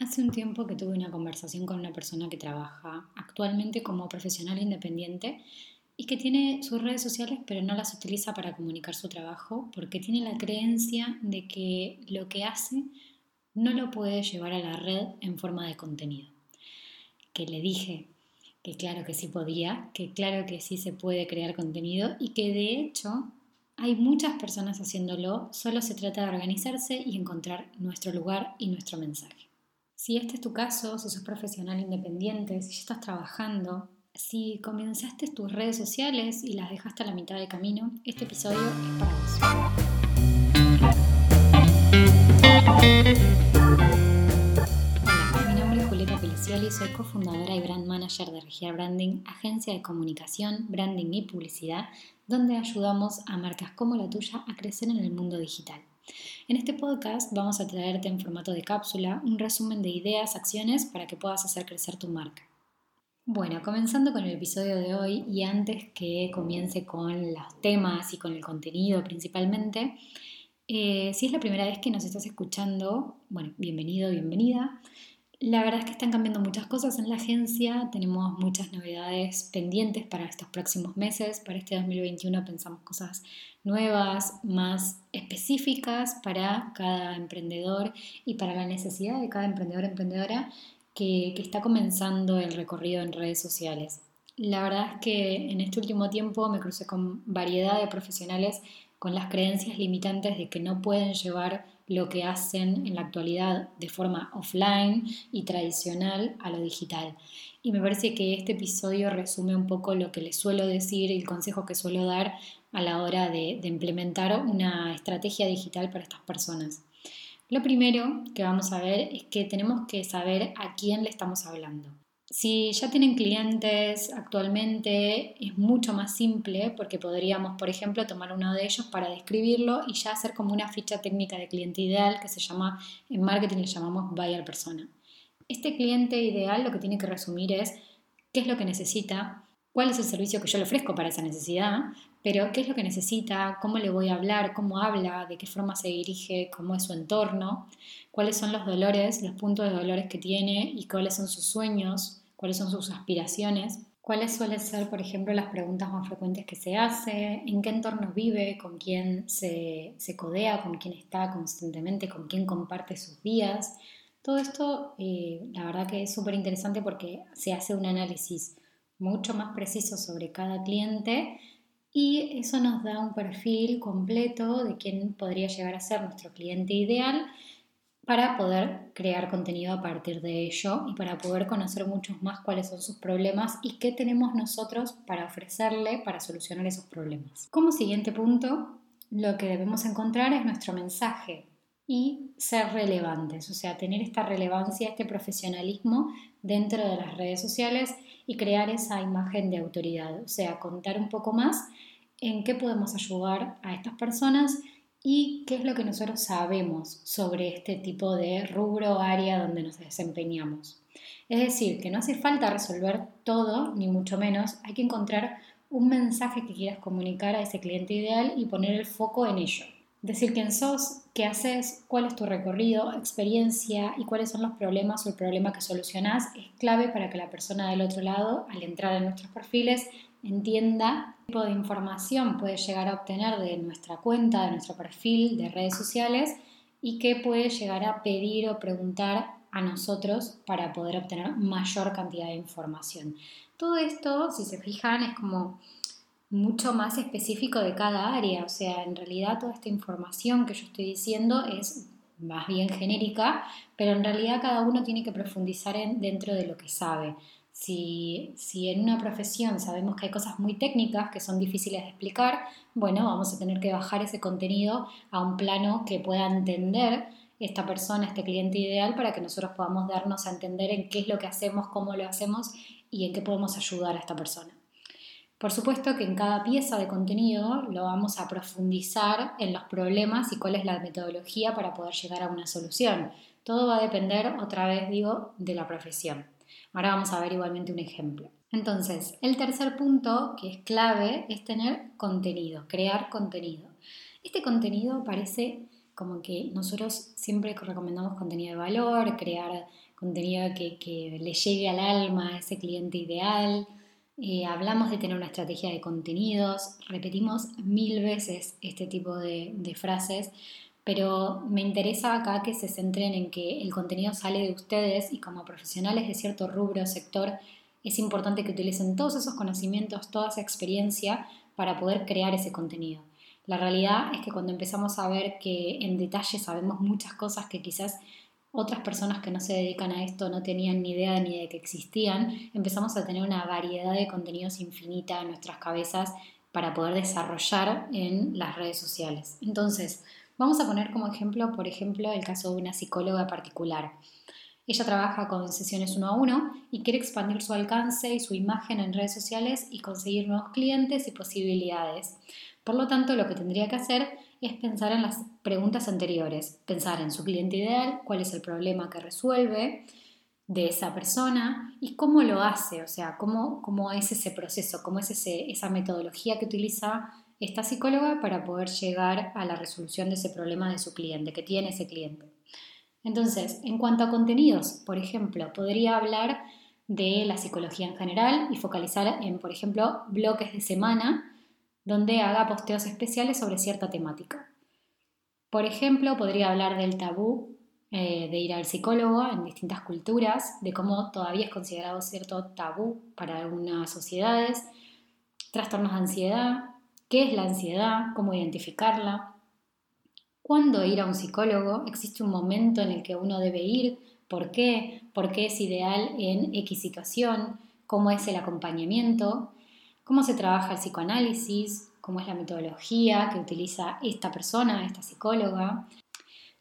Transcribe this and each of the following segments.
Hace un tiempo que tuve una conversación con una persona que trabaja actualmente como profesional independiente y que tiene sus redes sociales pero no las utiliza para comunicar su trabajo porque tiene la creencia de que lo que hace no lo puede llevar a la red en forma de contenido. Que le dije que claro que sí podía, que claro que sí se puede crear contenido y que de hecho hay muchas personas haciéndolo, solo se trata de organizarse y encontrar nuestro lugar y nuestro mensaje. Si este es tu caso, si sos profesional independiente, si ya estás trabajando, si comenzaste tus redes sociales y las dejaste a la mitad del camino, este episodio es para vos. Hola, mi nombre es Julieta Pelicioli, soy cofundadora y brand manager de Regia Branding, agencia de comunicación, branding y publicidad, donde ayudamos a marcas como la tuya a crecer en el mundo digital. En este podcast vamos a traerte en formato de cápsula un resumen de ideas, acciones para que puedas hacer crecer tu marca. Bueno, comenzando con el episodio de hoy y antes que comience con los temas y con el contenido principalmente, eh, si es la primera vez que nos estás escuchando, bueno, bienvenido, bienvenida. La verdad es que están cambiando muchas cosas en la agencia, tenemos muchas novedades pendientes para estos próximos meses, para este 2021 pensamos cosas nuevas, más específicas para cada emprendedor y para la necesidad de cada emprendedor emprendedora que, que está comenzando el recorrido en redes sociales. La verdad es que en este último tiempo me crucé con variedad de profesionales con las creencias limitantes de que no pueden llevar lo que hacen en la actualidad de forma offline y tradicional a lo digital. Y me parece que este episodio resume un poco lo que les suelo decir y el consejo que suelo dar a la hora de, de implementar una estrategia digital para estas personas. Lo primero que vamos a ver es que tenemos que saber a quién le estamos hablando. Si ya tienen clientes actualmente, es mucho más simple porque podríamos, por ejemplo, tomar uno de ellos para describirlo y ya hacer como una ficha técnica de cliente ideal que se llama, en marketing le llamamos buyer persona. Este cliente ideal lo que tiene que resumir es qué es lo que necesita, cuál es el servicio que yo le ofrezco para esa necesidad, pero qué es lo que necesita, cómo le voy a hablar, cómo habla, de qué forma se dirige, cómo es su entorno, cuáles son los dolores, los puntos de dolores que tiene y cuáles son sus sueños, cuáles son sus aspiraciones, cuáles suelen ser, por ejemplo, las preguntas más frecuentes que se hace, en qué entorno vive, con quién se, codea, con quién está constantemente, con quién comparte sus días. Todo esto, eh, la verdad que es súper interesante porque se hace un análisis mucho más preciso sobre cada cliente y eso nos da un perfil completo de quién podría llegar a ser nuestro cliente ideal para poder crear contenido a partir de ello y para poder conocer muchos más cuáles son sus problemas y qué tenemos nosotros para ofrecerle para solucionar esos problemas. Como siguiente punto, lo que debemos encontrar es nuestro mensaje y ser relevantes, o sea, tener esta relevancia, este profesionalismo dentro de las redes sociales y crear esa imagen de autoridad, o sea, contar un poco más en qué podemos ayudar a estas personas y qué es lo que nosotros sabemos sobre este tipo de rubro o área donde nos desempeñamos. Es decir, que no hace falta resolver todo, ni mucho menos, hay que encontrar un mensaje que quieras comunicar a ese cliente ideal y poner el foco en ello. Decir quién sos, qué haces, cuál es tu recorrido, experiencia y cuáles son los problemas o el problema que solucionás es clave para que la persona del otro lado, al entrar en nuestros perfiles, entienda qué tipo de información puede llegar a obtener de nuestra cuenta, de nuestro perfil de redes sociales y qué puede llegar a pedir o preguntar a nosotros para poder obtener mayor cantidad de información. Todo esto, si se fijan, es como mucho más específico de cada área, o sea, en realidad toda esta información que yo estoy diciendo es más bien genérica, pero en realidad cada uno tiene que profundizar en, dentro de lo que sabe. Si, en una profesión sabemos que hay cosas muy técnicas que son difíciles de explicar, bueno, vamos a tener que bajar ese contenido a un plano que pueda entender esta persona, este cliente ideal, para que nosotros podamos darnos a entender en qué es lo que hacemos, cómo lo hacemos y en qué podemos ayudar a esta persona. Por supuesto que en cada pieza de contenido lo vamos a profundizar en los problemas y cuál es la metodología para poder llegar a una solución. Todo va a depender, otra vez digo, de la profesión. Ahora vamos a ver igualmente un ejemplo. Entonces, el tercer punto que es clave es tener contenido, crear contenido. Este contenido parece como que nosotros siempre recomendamos contenido de valor, crear contenido que, le llegue al alma a ese cliente ideal. Eh, hablamos de tener una estrategia de contenidos, repetimos mil veces este tipo de frases, pero me interesa acá que se centren en que el contenido sale de ustedes y como profesionales de cierto rubro o sector es importante que utilicen todos esos conocimientos, toda esa experiencia para poder crear ese contenido. La realidad es que cuando empezamos a ver que en detalle sabemos muchas cosas que quizás otras personas que no se dedican a esto no tenían ni idea ni de que existían, empezamos a tener una variedad de contenidos infinita en nuestras cabezas para poder desarrollar en las redes sociales. Entonces, vamos a poner como ejemplo, por ejemplo, el caso de una psicóloga particular. Ella trabaja con sesiones uno a uno y quiere expandir su alcance y su imagen en redes sociales y conseguir nuevos clientes y posibilidades. Por lo tanto, lo que tendría que hacer es pensar en las preguntas anteriores, pensar en su cliente ideal, cuál es el problema que resuelve de esa persona y cómo lo hace, o sea, cómo, cómo es ese proceso, cómo es ese, esa metodología que utiliza esta psicóloga para poder llegar a la resolución de ese problema de su cliente, que tiene ese cliente. Entonces, en cuanto a contenidos, por ejemplo, podría hablar de la psicología en general y focalizar en, por ejemplo, bloques de semana donde haga posteos especiales sobre cierta temática. Por ejemplo, podría hablar del tabú eh, de ir al psicólogo en distintas culturas, de cómo todavía es considerado cierto tabú para algunas sociedades, trastornos de ansiedad, qué es la ansiedad, cómo identificarla, ¿Cuándo ir a un psicólogo? ¿Existe un momento en el que uno debe ir? ¿Por qué? ¿Por qué es ideal en X situación? ¿Cómo es el acompañamiento? ¿Cómo se trabaja el psicoanálisis? ¿Cómo es la metodología que utiliza esta persona, esta psicóloga?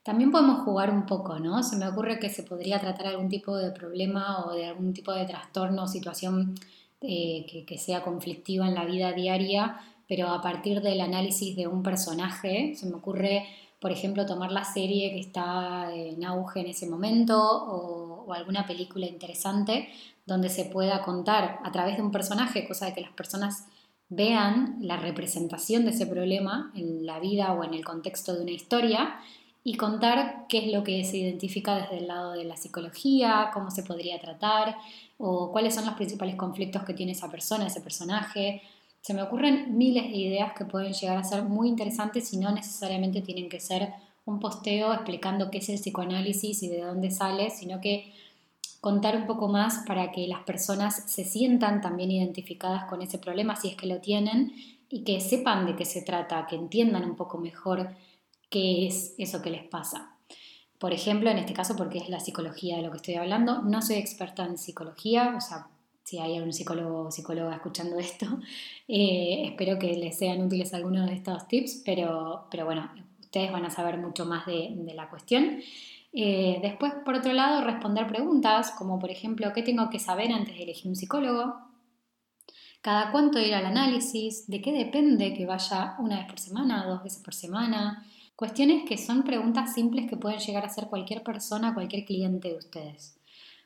También podemos jugar un poco, ¿no? Se me ocurre que se podría tratar algún tipo de problema o de algún tipo de trastorno o situación eh, que, que sea conflictiva en la vida diaria, pero a partir del análisis de un personaje, se me ocurre por ejemplo, tomar la serie que está en auge en ese momento o, alguna película interesante donde se pueda contar a través de un personaje, cosa de que las personas vean la representación de ese problema en la vida o en el contexto de una historia y contar qué es lo que se identifica desde el lado de la psicología, cómo se podría tratar o cuáles son los principales conflictos que tiene esa persona, ese personaje, se me ocurren miles de ideas que pueden llegar a ser muy interesantes y no necesariamente tienen que ser un posteo explicando qué es el psicoanálisis y de dónde sale, sino que contar un poco más para que las personas se sientan también identificadas con ese problema si es que lo tienen y que sepan de qué se trata, que entiendan un poco mejor qué es eso que les pasa. Por ejemplo, en este caso, porque es la psicología de lo que estoy hablando, no soy experta en psicología, o sea, si hay algún psicólogo o psicóloga escuchando esto. Eh, espero que les sean útiles algunos de estos tips, pero, pero bueno, ustedes van a saber mucho más de, la cuestión. Eh, después, por otro lado, responder preguntas, como por ejemplo, ¿qué tengo que saber antes de elegir un psicólogo? ¿Cada cuánto ir al análisis? ¿De qué depende que vaya una vez por semana, dos veces por semana? Cuestiones que son preguntas simples que pueden llegar a hacer cualquier persona, cualquier cliente de ustedes.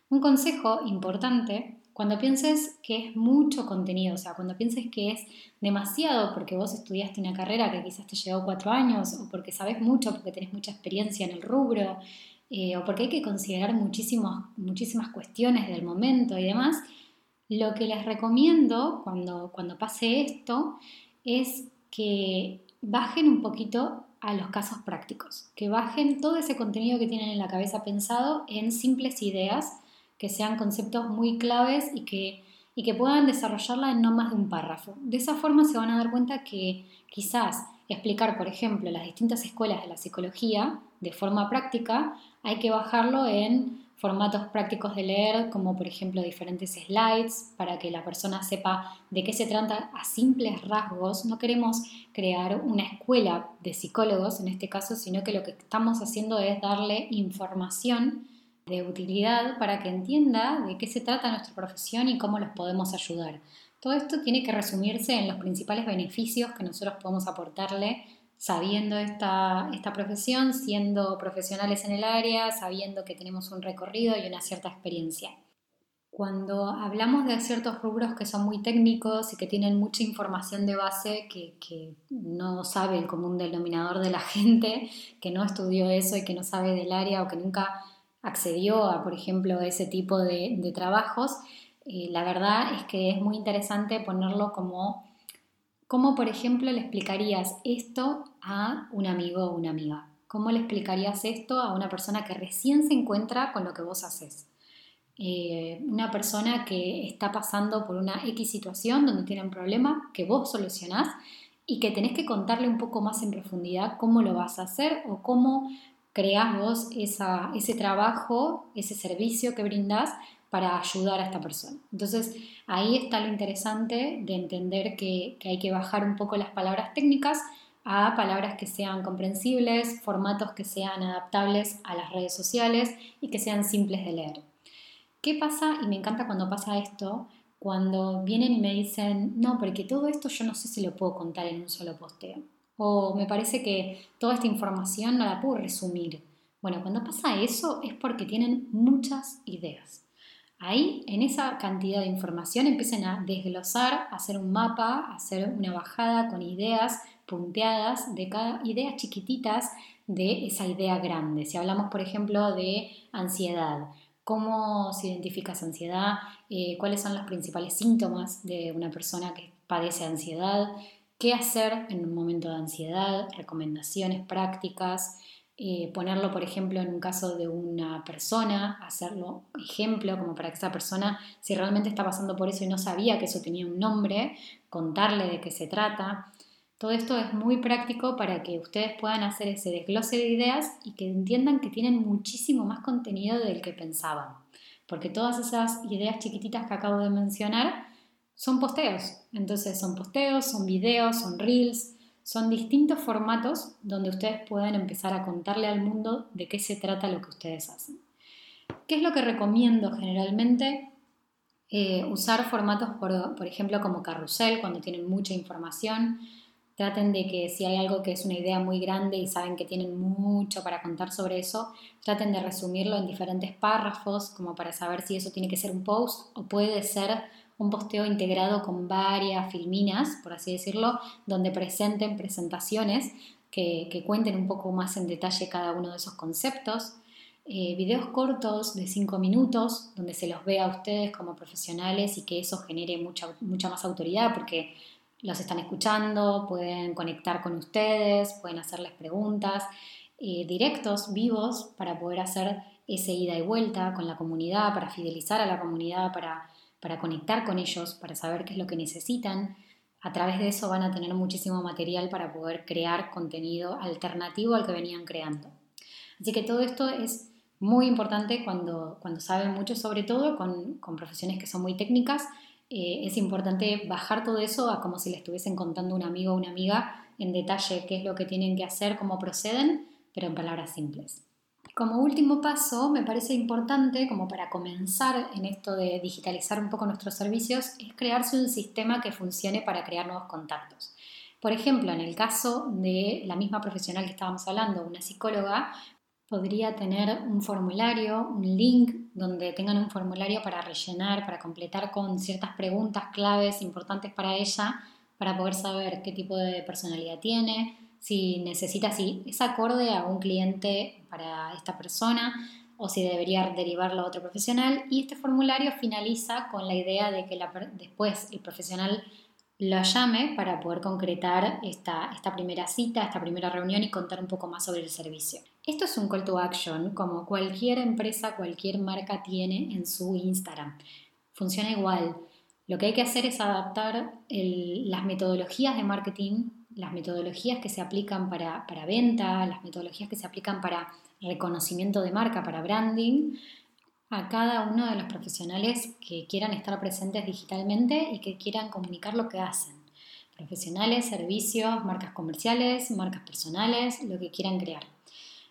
Un consejo importante cuando pienses que es mucho contenido, o sea, cuando pienses que es demasiado porque vos estudiaste una carrera que quizás te llevó cuatro años, o porque sabes mucho, porque tenés mucha experiencia en el rubro, eh, o porque hay que considerar muchísimas cuestiones del momento y demás, lo que les recomiendo cuando, cuando pase esto es que bajen un poquito a los casos prácticos, que bajen todo ese contenido que tienen en la cabeza pensado en simples ideas que sean conceptos muy claves y que, y que puedan desarrollarla en no más de un párrafo. De esa forma se van a dar cuenta que quizás explicar, por ejemplo, las distintas escuelas de la psicología de forma práctica, hay que bajarlo en formatos prácticos de leer, como por ejemplo diferentes slides, para que la persona sepa de qué se trata a simples rasgos. No queremos crear una escuela de psicólogos en este caso, sino que lo que estamos haciendo es darle información de utilidad para que entienda de qué se trata nuestra profesión y cómo los podemos ayudar. Todo esto tiene que resumirse en los principales beneficios que nosotros podemos aportarle sabiendo esta, esta profesión, siendo profesionales en el área, sabiendo que tenemos un recorrido y una cierta experiencia. Cuando hablamos de ciertos rubros que son muy técnicos y que tienen mucha información de base que, que, no sabe el común denominador de la gente, que no estudió eso y que no sabe del área o que nunca accedió a, por ejemplo, ese tipo de, trabajos, eh, la verdad es que es muy interesante ponerlo como, como, por ejemplo, le explicarías esto a un amigo o una amiga. ¿Cómo le explicarías esto a una persona que recién se encuentra con lo que vos haces? Eh, una persona que está pasando por una X situación donde tiene un problema que vos solucionás y que tenés que contarle un poco más en profundidad cómo lo vas a hacer o cómo creás vos ese trabajo, ese servicio que brindás para ayudar a esta persona. Entonces ahí está lo interesante de entender que, que hay que bajar un poco las palabras técnicas a palabras que sean comprensibles, formatos que sean adaptables a las redes sociales y que sean simples de leer. ¿Qué pasa? Y me encanta cuando pasa esto, cuando vienen y me dicen, no, porque todo esto yo no sé si lo puedo contar en un solo posteo. O me parece que toda esta información no la puedo resumir. Bueno, cuando pasa eso es porque tienen muchas ideas. Ahí, en esa cantidad de información, empiecen a desglosar, a hacer un mapa, a hacer una bajada con ideas punteadas de cada ideas chiquititas de esa idea grande. Si hablamos, por ejemplo, de ansiedad, cómo se identifica esa ansiedad, eh, cuáles son los principales síntomas de una persona que padece ansiedad, qué hacer en un momento de ansiedad, recomendaciones prácticas, eh, ponerlo, por ejemplo, en un caso de una persona, hacerlo ejemplo, como para que esa persona, si realmente está pasando por eso y no sabía que eso tenía un nombre, contarle de qué se trata. Todo esto es muy práctico para que ustedes puedan hacer ese desglose de ideas y que entiendan que tienen muchísimo más contenido del que pensaban. Porque todas esas ideas chiquititas que acabo de mencionar son posteos. Entonces son posteos, son videos, son reels, son distintos formatos donde ustedes pueden empezar a contarle al mundo de qué se trata lo que ustedes hacen. ¿Qué es lo que recomiendo generalmente? Eh, usar formatos, por, por ejemplo, como carrusel, cuando tienen mucha información Traten de que si hay algo que es una idea muy grande y saben que tienen mucho para contar sobre eso, traten de resumirlo en diferentes párrafos como para saber si eso tiene que ser un post o puede ser un posteo integrado con varias filminas, por así decirlo, donde presenten presentaciones que, cuenten un poco más en detalle cada uno de esos conceptos. Eh, videos cortos de 5 minutos, donde se los vea a ustedes como profesionales y que eso genere mucha, mucha más autoridad, porque los están escuchando, pueden conectar con ustedes, pueden hacerles preguntas, eh, directos, vivos, para poder hacer ese ida y vuelta con la comunidad, para fidelizar a la comunidad, para, para conectar con ellos, para saber qué es lo que necesitan. A través de eso van a tener muchísimo material para poder crear contenido alternativo al que venían creando. Así que todo esto es muy importante cuando, cuando saben mucho, sobre todo con, con profesiones que son muy técnicas, eh, es importante bajar todo eso a como si le estuviesen contando un amigo o una amiga en detalle qué es lo que tienen que hacer, cómo proceden, pero en palabras simples. Como último paso, me parece importante, como para comenzar en esto de digitalizar un poco nuestros servicios, es crearse un sistema que funcione para crear nuevos contactos. Por ejemplo, en el caso de la misma profesional que estábamos hablando, una psicóloga, podría tener un formulario, un link donde tengan un formulario para rellenar, para completar con ciertas preguntas claves importantes para ella, para poder saber qué tipo de personalidad tiene, si necesita, si es acorde a un cliente para esta persona o si debería derivarlo a otro profesional. Y este formulario finaliza con la idea de que después el profesional lo llame para poder concretar esta, esta primera cita, esta primera reunión y contar un poco más sobre el servicio. Esto es un call to action como cualquier empresa, cualquier marca tiene en su Instagram. Funciona igual. Lo que hay que hacer es adaptar las metodologías de marketing, las metodologías que se aplican para, para venta, las metodologías que se aplican para reconocimiento de marca, para branding, a cada uno de los profesionales que quieran estar presentes digitalmente y que quieran comunicar lo que hacen. Profesionales, servicios, marcas comerciales, marcas personales, lo que quieran crear.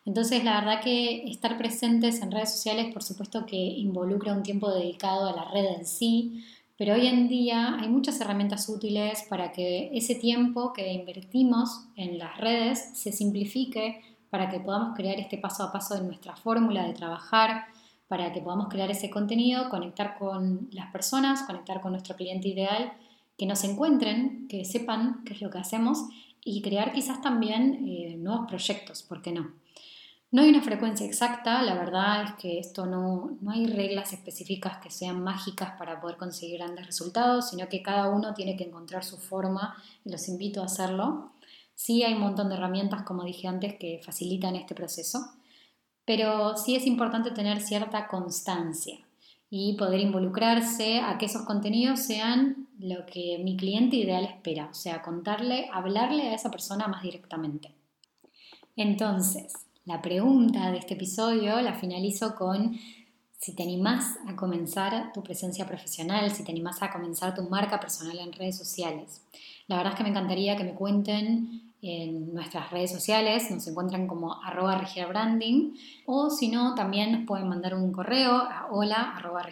Entonces, la verdad que estar presentes en redes sociales, por supuesto que involucra un tiempo dedicado a la red en sí, pero hoy en día hay muchas herramientas útiles para que ese tiempo que invertimos en las redes se simplifique para que podamos crear este paso a paso de nuestra fórmula de trabajar, para que podamos crear ese contenido, conectar con las personas, conectar con nuestro cliente ideal, que nos encuentren, que sepan qué es lo que hacemos y crear quizás también eh, nuevos proyectos, ¿por qué no? No hay una frecuencia exacta, la verdad es que esto no, no hay reglas específicas que sean mágicas para poder conseguir grandes resultados, sino que cada uno tiene que encontrar su forma y los invito a hacerlo. Sí hay un montón de herramientas, como dije antes, que facilitan este proceso, pero sí es importante tener cierta constancia y poder involucrarse a que esos contenidos sean lo que mi cliente ideal espera, o sea, contarle, hablarle a esa persona más directamente. Entonces, la pregunta de este episodio la finalizo con si te animás a comenzar tu presencia profesional, si te animás a comenzar tu marca personal en redes sociales. La verdad es que me encantaría que me cuenten en nuestras redes sociales, nos encuentran como arroba branding o si no, también nos pueden mandar un correo a hola arroba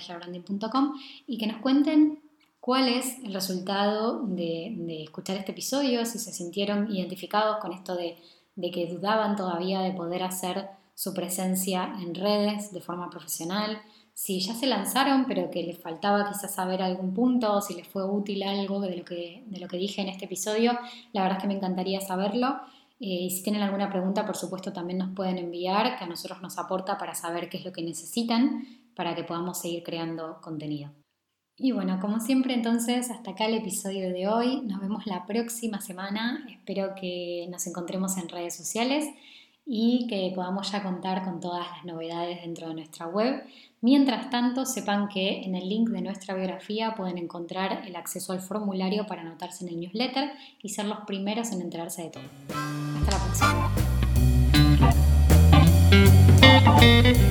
y que nos cuenten cuál es el resultado de escuchar este episodio, si se sintieron identificados con esto de de que dudaban todavía de poder hacer su presencia en redes de forma profesional, si ya se lanzaron pero que les faltaba quizás saber algún punto, si les fue útil algo de lo que, de lo que dije en este episodio, la verdad es que me encantaría saberlo. Eh, y si tienen alguna pregunta, por supuesto, también nos pueden enviar, que a nosotros nos aporta para saber qué es lo que necesitan para que podamos seguir creando contenido. Y bueno, como siempre entonces, hasta acá el episodio de hoy. Nos vemos la próxima semana. Espero que nos encontremos en redes sociales y que podamos ya contar con todas las novedades dentro de nuestra web. Mientras tanto, sepan que en el link de nuestra biografía pueden encontrar el acceso al formulario para anotarse en el newsletter y ser los primeros en enterarse de todo. Hasta la próxima.